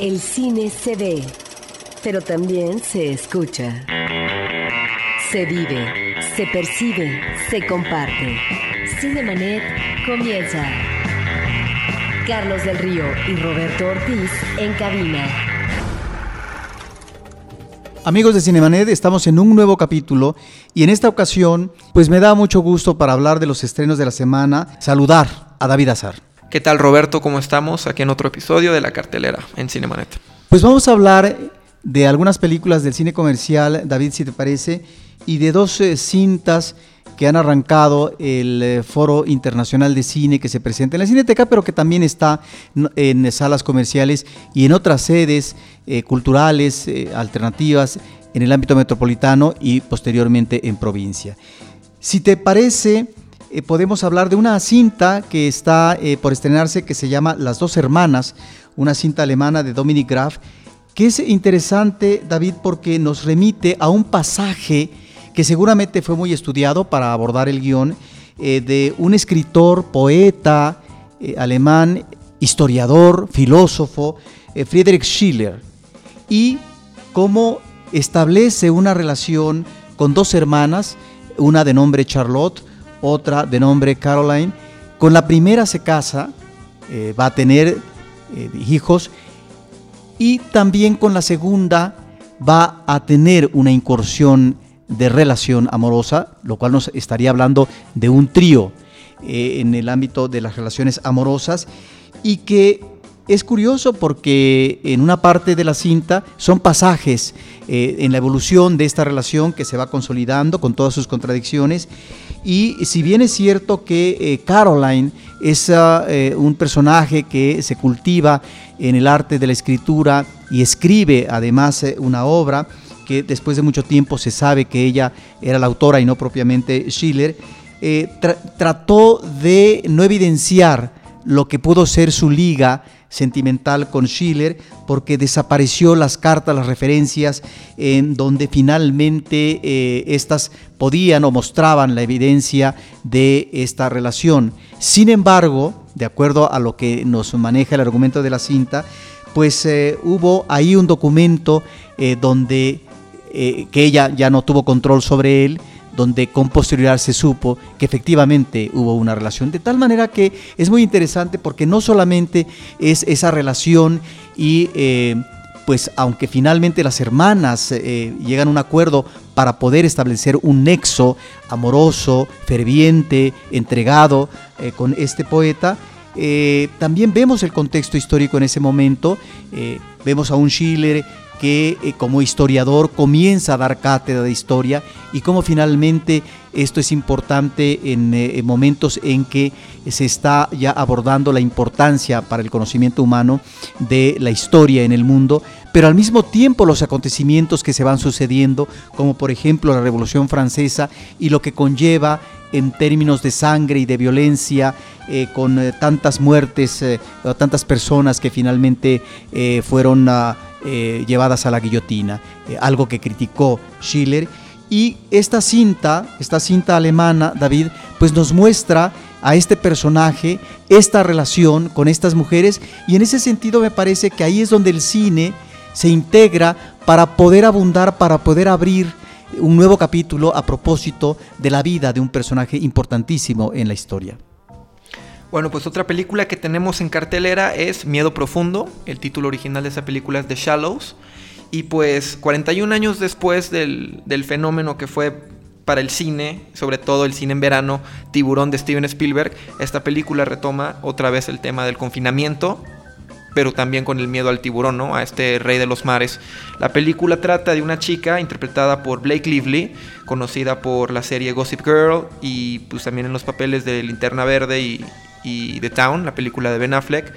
El cine se ve, pero también se escucha. Se vive, se percibe, se comparte. Cinemanet comienza. Carlos del Río y Roberto Ortiz en cabina. Amigos de Cinemanet, estamos en un nuevo capítulo y en esta ocasión, pues me da mucho gusto para hablar de los estrenos de la semana, saludar a David Azar. ¿Qué tal Roberto? ¿Cómo estamos? Aquí en otro episodio de La Cartelera en Cinemanet. Pues vamos a hablar de algunas películas del cine comercial, David, si te parece, y de dos eh, cintas que han arrancado el eh, Foro Internacional de Cine que se presenta en la Cineteca, pero que también está en salas comerciales y en otras sedes eh, culturales alternativas en el ámbito metropolitano y posteriormente en provincia. Si te parece, podemos hablar de una cinta que está por estrenarse que se llama Las dos hermanas, una cinta alemana de Dominic Graf, que es interesante, David, porque nos remite a un pasaje que seguramente fue muy estudiado para abordar el guion, eh, de un escritor, poeta eh, alemán, historiador, filósofo, eh, Friedrich Schiller, y cómo establece una relación con dos hermanas, una de nombre Charlotte, otra de nombre Caroline. Con la primera se casa, va a tener hijos, y también con la segunda va a tener una incursión de relación amorosa, lo cual nos estaría hablando de un trío eh, en el ámbito de las relaciones amorosas y que es curioso porque en una parte de la cinta son pasajes eh, en la evolución de esta relación que se va consolidando con todas sus contradicciones. Y si bien es cierto que eh, Caroline es ah, un personaje que se cultiva en el arte de la escritura y escribe además una obra, que después de mucho tiempo se sabe que ella era la autora y no propiamente Schiller, eh, trató de no evidenciar lo que pudo ser su liga sentimental con Schiller, porque desapareció las cartas, las referencias, en donde finalmente eh, estas podían o mostraban la evidencia de esta relación. Sin embargo, de acuerdo a lo que nos maneja el argumento de la cinta, pues eh, hubo ahí un documento donde eh, que ella ya no tuvo control sobre él, donde con posterioridad se supo que efectivamente hubo una relación. De tal manera que es muy interesante porque no solamente es esa relación y eh, pues aunque finalmente las hermanas eh, llegan a un acuerdo para poder establecer un nexo amoroso, ferviente, entregado con este poeta, también vemos el contexto histórico en ese momento, vemos a un Schiller que eh, como historiador comienza a dar cátedra de historia y cómo finalmente esto es importante en, eh, momentos en que se está ya abordando la importancia para el conocimiento humano de la historia en el mundo, pero al mismo tiempo los acontecimientos que se van sucediendo, como por ejemplo la Revolución Francesa y lo que conlleva en términos de sangre y de violencia, eh, con tantas muertes, tantas personas que finalmente fueron eh, llevadas a la guillotina, eh, algo que criticó Schiller. Y esta cinta, esta cinta alemana, David, pues nos muestra a este personaje, esta relación con estas mujeres, y en ese sentido me parece que ahí es donde el cine se integra para poder abundar, para poder abrir un nuevo capítulo a propósito de la vida de un personaje importantísimo en la historia. Bueno, pues otra película que tenemos en cartelera es Miedo Profundo. El título original de esa película es The Shallows. Y pues 41 años después del, fenómeno que fue para el cine, sobre todo el cine en verano, Tiburón de Steven Spielberg, esta película retoma otra vez el tema del confinamiento, pero también con el miedo al tiburón, ¿no? A este rey de los mares. La película trata de una chica interpretada por Blake Lively, conocida por la serie Gossip Girl y pues también en los papeles de Linterna Verde y, y The Town, la película de Ben Affleck,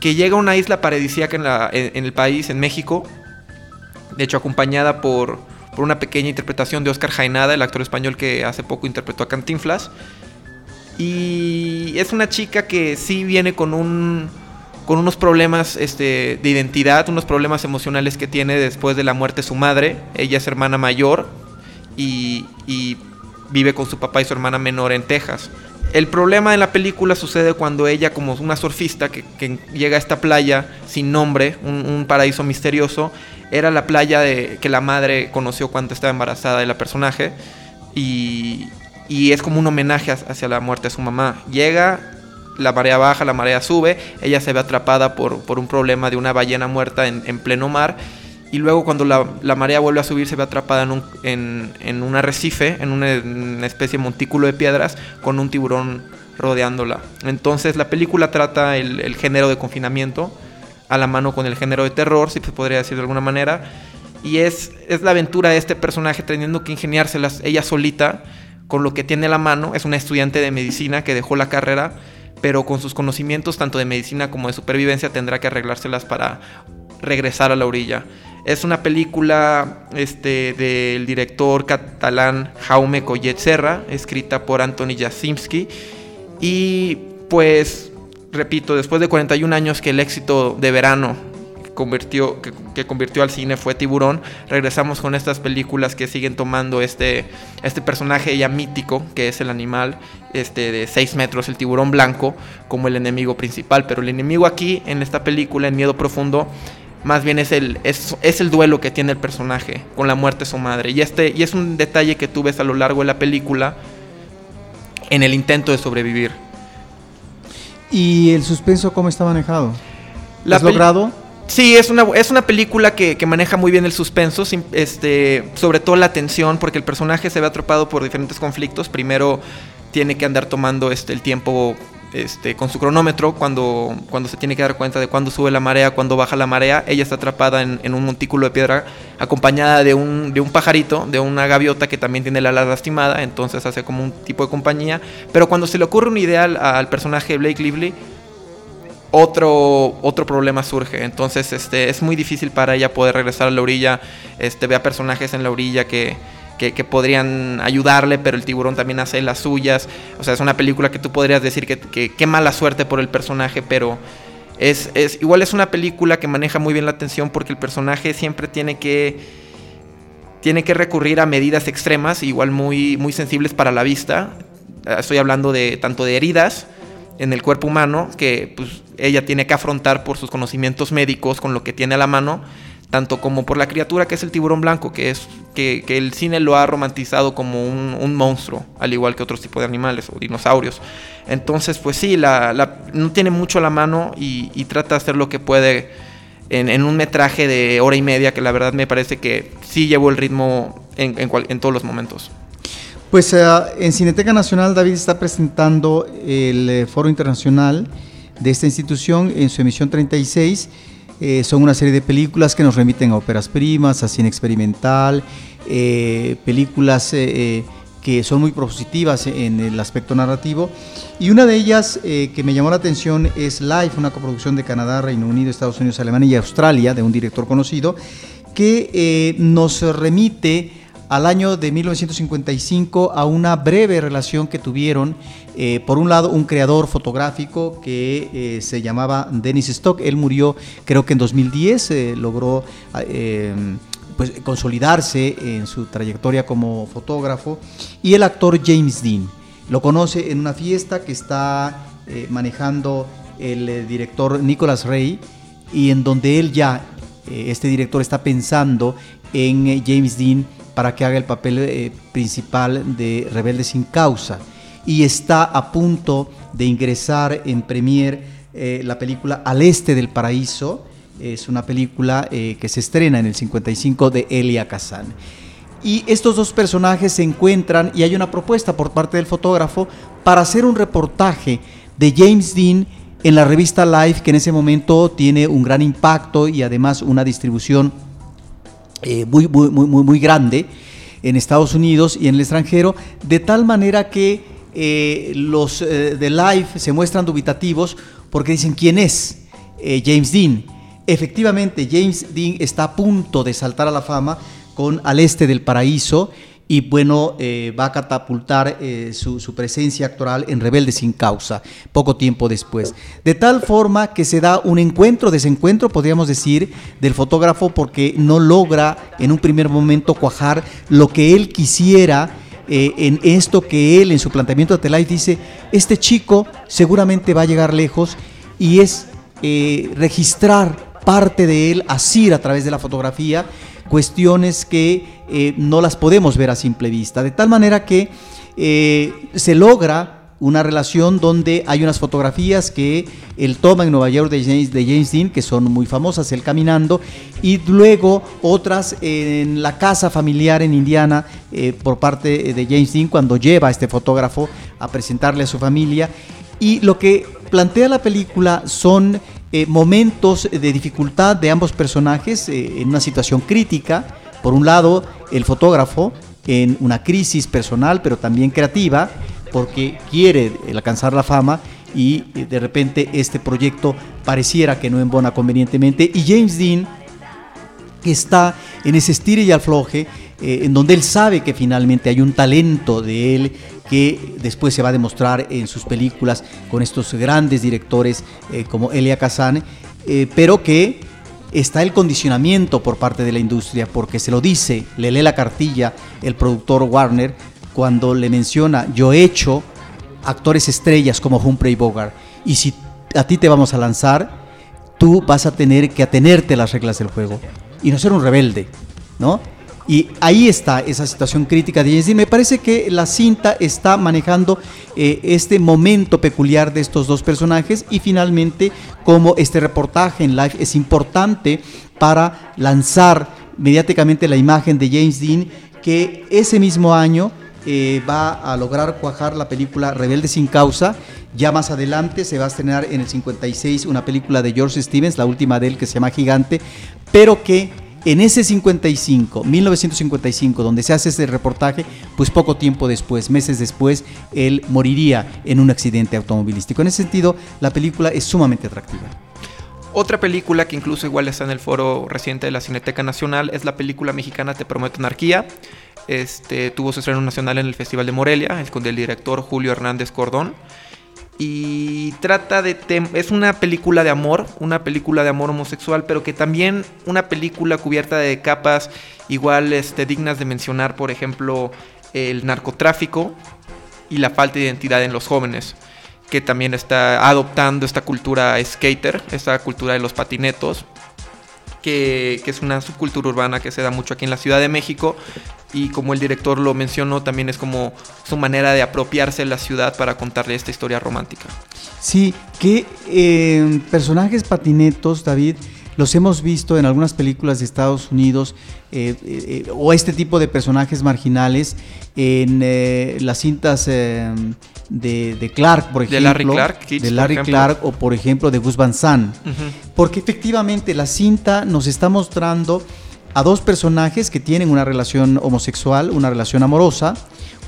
que llega a una isla paradisíaca en, el país, en México, de hecho acompañada por, por una pequeña interpretación de Oscar Jaenada, el actor español que hace poco interpretó a Cantinflas. Y es una chica que sí viene con un con unos problemas este, de identidad, unos problemas emocionales que tiene después de la muerte de su madre. Ella es hermana mayor y, y vive con su papá y su hermana menor en Texas. El problema de la película sucede cuando ella, como una surfista que, llega a esta playa, sin nombre, un, paraíso misterioso. Era la playa de, que la madre conoció cuando estaba embarazada de la personaje. Y, y es como un homenaje hacia la muerte de su mamá. Llega, la marea baja, la marea sube, ella se ve atrapada por, un problema de una ballena muerta en pleno mar y luego cuando la, la, marea vuelve a subir se ve atrapada en un, en, en un arrecife, en una, especie de montículo de piedras con un tiburón rodeándola. Entonces la película trata el, el, género de confinamiento a la mano con el género de terror, si se podría decir de alguna manera. Y es, es la aventura de este personaje teniendo que ingeniárselas ella solita con lo que tiene a la mano. Es una estudiante de medicina que dejó la carrera, pero con sus conocimientos tanto de medicina como de supervivencia tendrá que arreglárselas para regresar a la orilla. Es una película este, del director catalán Jaume Collet Serra, escrita por Anthony Jasimski. Y pues, repito, después de 41 años que el éxito de verano convirtió, que, convirtió al cine fue Tiburón, regresamos con estas películas que siguen tomando este, este personaje ya mítico, que es el animal este, de 6 metros, el tiburón blanco, como el enemigo principal. Pero el enemigo aquí, en esta película, en Miedo Profundo, más bien es el, es, es, el duelo que tiene el personaje con la muerte de su madre. Y, este, y es un detalle que tú ves a lo largo de la película en el intento de sobrevivir. ¿Y el suspenso cómo está manejado? ¿Lo has logrado? Sí, es una, es una película que, que, maneja muy bien el suspenso, este, sobre todo la tensión, porque el personaje se ve atrapado por diferentes conflictos. Primero tiene que andar tomando este, el tiempo este, con su cronómetro cuando, cuando se tiene que dar cuenta de cuándo sube la marea, cuándo baja la marea. Ella está atrapada en, un montículo de piedra acompañada de un, de un pajarito, de una gaviota que también tiene la ala lastimada, entonces hace como un tipo de compañía. Pero cuando se le ocurre un ideal al personaje de Blake Lively, otro, otro problema surge. Entonces este, es muy difícil para ella poder regresar a la orilla. Este, ve personajes en la orilla que que, podrían ayudarle, pero el tiburón también hace las suyas. O sea, es una película que tú podrías decir que qué mala suerte por el personaje, pero es, es, igual es una película que maneja muy bien la atención porque el personaje siempre tiene que tiene que recurrir a medidas extremas, igual muy, muy sensibles para la vista. Estoy hablando de tanto de heridas en el cuerpo humano que pues, ella tiene que afrontar por sus conocimientos médicos con lo que tiene a la mano tanto como por la criatura que es el tiburón blanco, que es que, el cine lo ha romantizado como un, monstruo, al igual que otros tipos de animales o dinosaurios. Entonces, pues sí, la, no tiene mucho la mano y, trata de hacer lo que puede en, un metraje de hora y media, que la verdad me parece que sí llevó el ritmo en, todos los momentos. Pues eh, en Cineteca Nacional David está presentando el eh, Foro Internacional de esta institución en su emisión 36 eh, son una serie de películas que nos remiten a óperas primas, a cine experimental, eh, películas eh, que son muy propositivas en el aspecto narrativo. Y una de ellas que me llamó la atención es Life, una coproducción de Canadá, Reino Unido, Estados Unidos, Alemania y Australia, de un director conocido, que nos remite al año de 1955 a una breve relación que tuvieron, eh, por un lado, un creador fotográfico que eh, se llamaba Dennis Stock, él murió creo que en 2010, eh, logró pues, consolidarse en su trayectoria como fotógrafo, y el actor James Dean. Lo conoce en una fiesta que está manejando el director Nicholas Ray y en donde él ya, este director está pensando en James Dean para que haga el papel eh, principal de Rebelde sin causa. Y está a punto de ingresar en premier eh, la película Al Este del Paraíso. Es una película eh, que se estrena en el 55 de Elia Kazan. Y estos dos personajes se encuentran y hay una propuesta por parte del fotógrafo para hacer un reportaje de James Dean en la revista Life, que en ese momento tiene un gran impacto y además una distribución eh, muy, muy, muy, muy grande en Estados Unidos y en el extranjero, de tal manera que eh, los eh, de Live se muestran dubitativos porque dicen quién es James Dean. Efectivamente, James Dean está a punto de saltar a la fama con Al Este del Paraíso y bueno, eh, va a catapultar eh, su, presencia actoral en Rebelde sin causa, poco tiempo después. De tal forma que se da un encuentro, desencuentro, podríamos decir, del fotógrafo porque no logra en un primer momento cuajar lo que él quisiera. Eh, en esto que él en su planteamiento de Telay dice, este chico seguramente va a llegar lejos y es registrar parte de él, así a través de la fotografía, cuestiones que eh, no las podemos ver a simple vista. De tal manera que eh, se logra una relación donde hay unas fotografías que él toma en Nueva York de James, de James Dean, que son muy famosas, él caminando, y luego otras en la casa familiar en Indiana eh, por parte de James Dean cuando lleva a este fotógrafo a presentarle a su familia. Y lo que plantea la película son eh, momentos de dificultad de ambos personajes eh, en una situación crítica. Por un lado, el fotógrafo en una crisis personal, pero también creativa, porque quiere alcanzar la fama y eh, de repente este proyecto pareciera que no embona convenientemente. Y James Dean está en ese estire y afloje, en donde él sabe que finalmente hay un talento de él que después se va a demostrar en sus películas con estos grandes directores eh, como Elia Kazan, pero que está el condicionamiento por parte de la industria, porque se lo dice, le lee la cartilla el productor Warner, cuando le menciona, yo he hecho actores estrellas como Humphrey Bogart, y si a ti te vamos a lanzar, tú vas a tener que atenerte a las reglas del juego y no ser un rebelde, ¿no? Y ahí está esa situación crítica de James Me parece que la cinta está manejando eh, este momento peculiar de estos dos personajes y finalmente como este reportaje en live es importante para lanzar mediáticamente la imagen de James Dean que ese mismo año eh, va a lograr cuajar la película Rebelde sin causa. Ya más adelante se va a estrenar en el 56 una película de George Stevens, la última de él que se llama Gigante, pero que en ese 55, 1955, donde se hace ese reportaje, pues poco tiempo después, meses después, él moriría en un accidente automovilístico. En ese sentido, la película es sumamente atractiva. Otra película que incluso igual está en el foro reciente de la Cineteca Nacional es la película mexicana Te Prometo Anarquía. Este, tuvo su estreno nacional en el Festival de Morelia, con el director Julio Hernández Cordón. Y trata de... Es una película de amor, una película de amor homosexual, pero que también una película cubierta de capas igual este, dignas de mencionar, por ejemplo, el narcotráfico y la falta de identidad en los jóvenes que también está adoptando esta cultura skater, esta cultura de los patinetos, que, es una subcultura urbana que se da mucho aquí en la Ciudad de México y como el director lo mencionó, también es como su manera de apropiarse de la ciudad para contarle esta historia romántica. Sí, que eh, personajes patinetos, David, los hemos visto en algunas películas de Estados Unidos eh, eh, o este tipo de personajes marginales en las cintas de, Clark, por ejemplo. De Larry Clark. de Larry Clark o por ejemplo de Gus Van Sant. Porque efectivamente la cinta nos está mostrando a dos personajes que tienen una relación homosexual, una relación amorosa,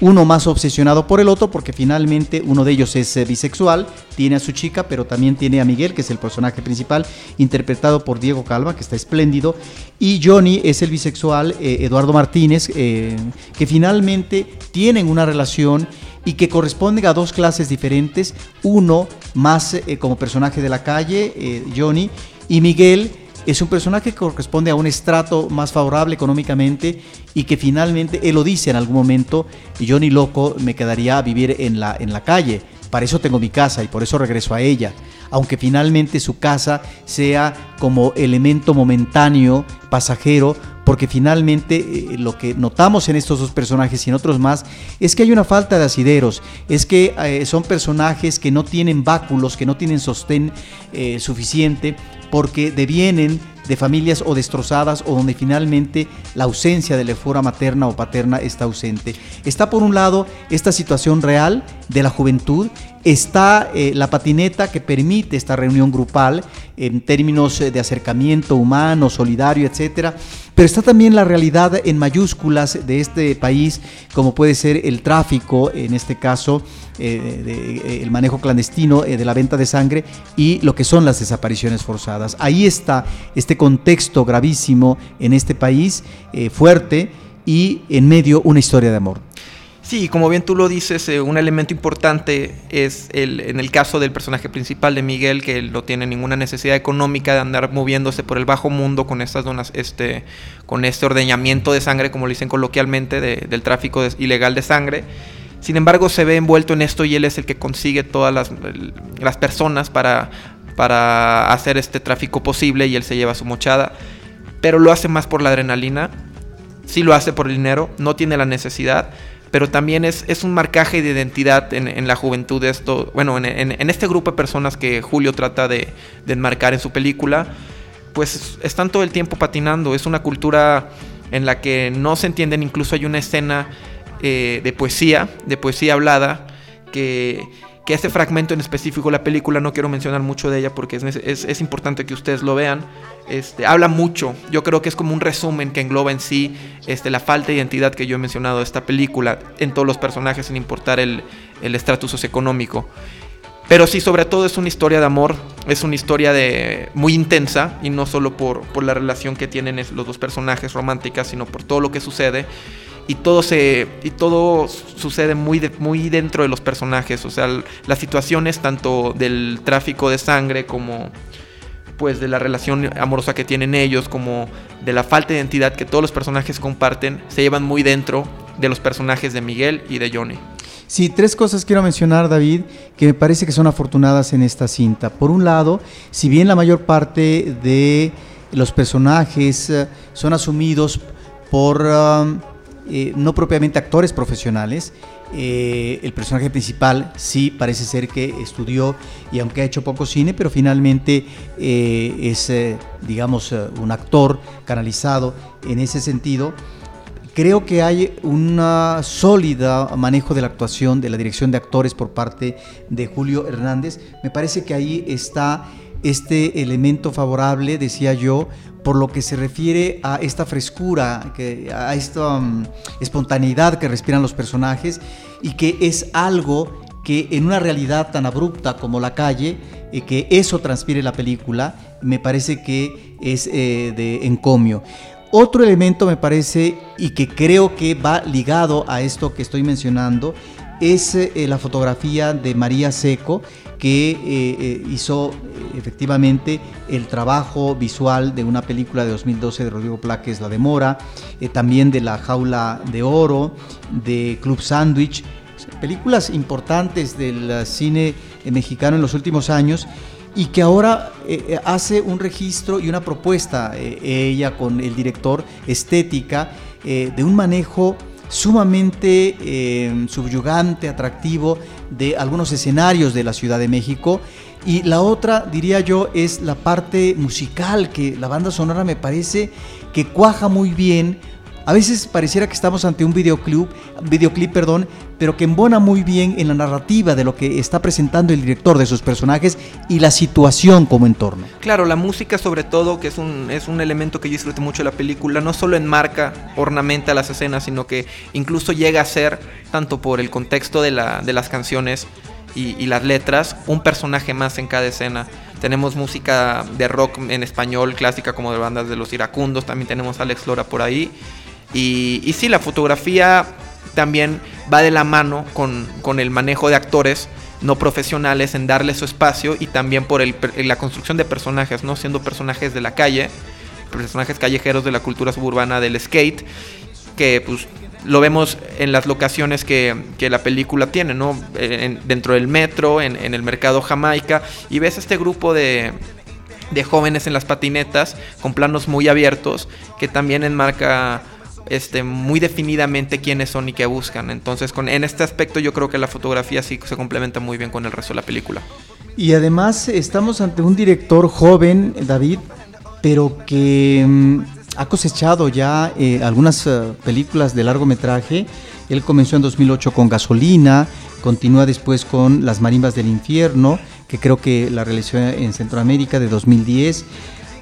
uno más obsesionado por el otro porque finalmente uno de ellos es eh, bisexual, tiene a su chica, pero también tiene a Miguel, que es el personaje principal, interpretado por Diego Calva, que está espléndido, y Johnny es el bisexual, eh, Eduardo Martínez, eh, que finalmente tienen una relación y que corresponden a dos clases diferentes, uno más como personaje de la calle, Johnny, y Miguel es un personaje que corresponde a un estrato más favorable económicamente y que finalmente él lo dice en algún momento, yo ni loco me quedaría a vivir en la, en la calle, para eso tengo mi casa y por eso regreso a ella, aunque finalmente su casa sea como elemento momentáneo, pasajero, porque finalmente eh, lo que notamos en estos dos personajes y en otros más es que hay una falta de asideros, es que eh, son personajes que no tienen báculos, que no tienen sostén eh, suficiente, porque devienen de familias o destrozadas o donde finalmente la ausencia de la fora materna o paterna está ausente. Está por un lado esta situación real de la juventud, está eh, la patineta que permite esta reunión grupal en términos eh, de acercamiento humano, solidario, etcétera, pero está también la realidad en mayúsculas de este país, como puede ser el tráfico, en este caso eh, el manejo clandestino de la venta de sangre y lo que son las desapariciones forzadas. Ahí está este contexto gravísimo en este país, fuerte, y en medio una historia de amor. Sí, como bien tú lo dices, eh, un elemento importante es el, en el caso del personaje principal de Miguel, que no tiene ninguna necesidad económica de andar moviéndose por el bajo mundo con estas donas, este, con este ordeñamiento de sangre, como lo dicen coloquialmente, del tráfico ilegal de sangre. Sin embargo, se ve envuelto en esto y él es el que consigue todas las, las personas para para hacer este tráfico posible y él se lleva su mochada. Pero lo hace más por la adrenalina. Sí lo hace por el dinero, no tiene la necesidad. Pero también es, es un marcaje de identidad en, la juventud de esto. Bueno, en, este grupo de personas que Julio trata de, de enmarcar en su película. Pues están todo el tiempo patinando. Es una cultura en la que no se entienden. Incluso hay una escena eh, de poesía, de poesía hablada, que, que ese fragmento en específico, la película, no quiero mencionar mucho de ella porque es, es, importante que ustedes lo vean, este, habla mucho, yo creo que es como un resumen que engloba en sí este, la falta de identidad que yo he mencionado de esta película, en todos los personajes, sin importar el estatus socioeconómico. Pero sí, sobre todo es una historia de amor, es una historia de muy intensa y no solo por, por la relación que tienen los dos personajes románticas, sino por todo lo que sucede y todo se y todo sucede muy muy dentro de los personajes o sea las situaciones tanto del tráfico de sangre como pues de la relación amorosa que tienen ellos como de la falta de identidad que todos los personajes comparten se llevan muy dentro de los personajes de Miguel y de Johnny Sí, tres cosas quiero mencionar, David, que me parece que son afortunadas en esta cinta. Por un lado, si bien la mayor parte de los personajes eh, son asumidos por um, eh, no propiamente actores profesionales. Eh, el personaje principal sí parece ser que estudió y aunque ha hecho poco cine, pero finalmente eh, es, digamos, un actor canalizado en ese sentido. Creo que hay un sólida manejo de la actuación, de la dirección de actores por parte de Julio Hernández. Me parece que ahí está este elemento favorable, decía yo, por lo que se refiere a esta frescura, a esta um, espontaneidad que respiran los personajes y que es algo que en una realidad tan abrupta como la calle, eh, que eso transpire la película, me parece que es eh, de encomio. Otro elemento me parece y que creo que va ligado a esto que estoy mencionando es eh, la fotografía de María Seco, que eh, eh, hizo efectivamente el trabajo visual de una película de 2012 de Rodrigo Plaques, La Demora, también de La Jaula de Oro, de Club Sandwich, películas importantes del cine mexicano en los últimos años y que ahora hace un registro y una propuesta, ella con el director estética, de un manejo sumamente eh, subyugante, atractivo de algunos escenarios de la Ciudad de México. Y la otra, diría yo, es la parte musical, que la banda sonora me parece que cuaja muy bien a veces pareciera que estamos ante un videoclip, videoclip perdón, pero que embona muy bien en la narrativa de lo que está presentando el director de sus personajes y la situación como entorno. Claro, la música sobre todo, que es un, es un elemento que yo disfruto mucho de la película, no solo enmarca, ornamenta las escenas, sino que incluso llega a ser, tanto por el contexto de, la, de las canciones y, y las letras, un personaje más en cada escena. Tenemos música de rock en español clásica como de bandas de los iracundos, también tenemos a Alex Lora por ahí. Y, sí, la fotografía también va de la mano con, el manejo de actores no profesionales en darle su espacio y también por la construcción de personajes, ¿no? Siendo personajes de la calle, personajes callejeros de la cultura suburbana del skate, que pues lo vemos en las locaciones que, la película tiene, ¿no? dentro del metro, en, en, el mercado Jamaica, y ves este grupo de, de jóvenes en las patinetas con planos muy abiertos que también enmarca este, muy definidamente quiénes son y qué buscan. Entonces, con, en este aspecto yo creo que la fotografía sí se complementa muy bien con el resto de la película. Y además estamos ante un director joven, David, pero que mm, ha cosechado ya eh, algunas eh, películas de largometraje. Él comenzó en 2008 con Gasolina, continúa después con Las Marimbas del Infierno, que creo que la realizó en Centroamérica de 2010.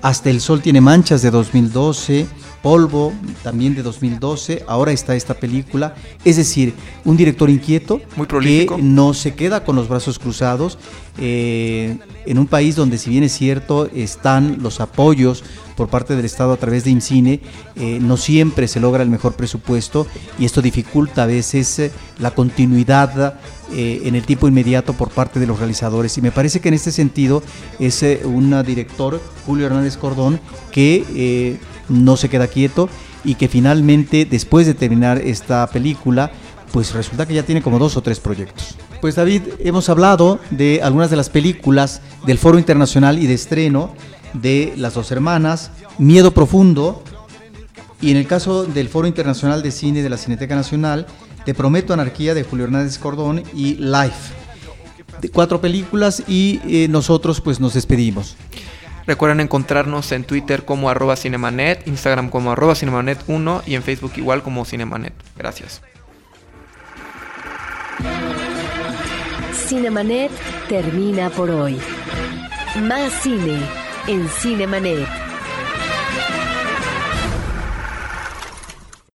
Hasta el Sol tiene manchas de 2012, Polvo también de 2012, ahora está esta película. Es decir, un director inquieto Muy que no se queda con los brazos cruzados eh, en un país donde si bien es cierto están los apoyos por parte del Estado a través de IMCINE, eh, no siempre se logra el mejor presupuesto y esto dificulta a veces eh, la continuidad en el tiempo inmediato por parte de los realizadores. Y me parece que en este sentido es un director, Julio Hernández Cordón, que no se queda quieto y que finalmente después de terminar esta película, pues resulta que ya tiene como dos o tres proyectos. Pues David, hemos hablado de algunas de las películas del Foro Internacional y de estreno de Las dos hermanas, Miedo Profundo, y en el caso del Foro Internacional de Cine de la Cineteca Nacional, Te Prometo Anarquía de Julio Hernández Cordón y Life. De cuatro películas y eh, nosotros pues nos despedimos. Recuerden encontrarnos en Twitter como arroba cinemanet, Instagram como arroba cinemanet1 y en Facebook igual como cinemanet. Gracias. Cinemanet termina por hoy. Más cine en Cinemanet.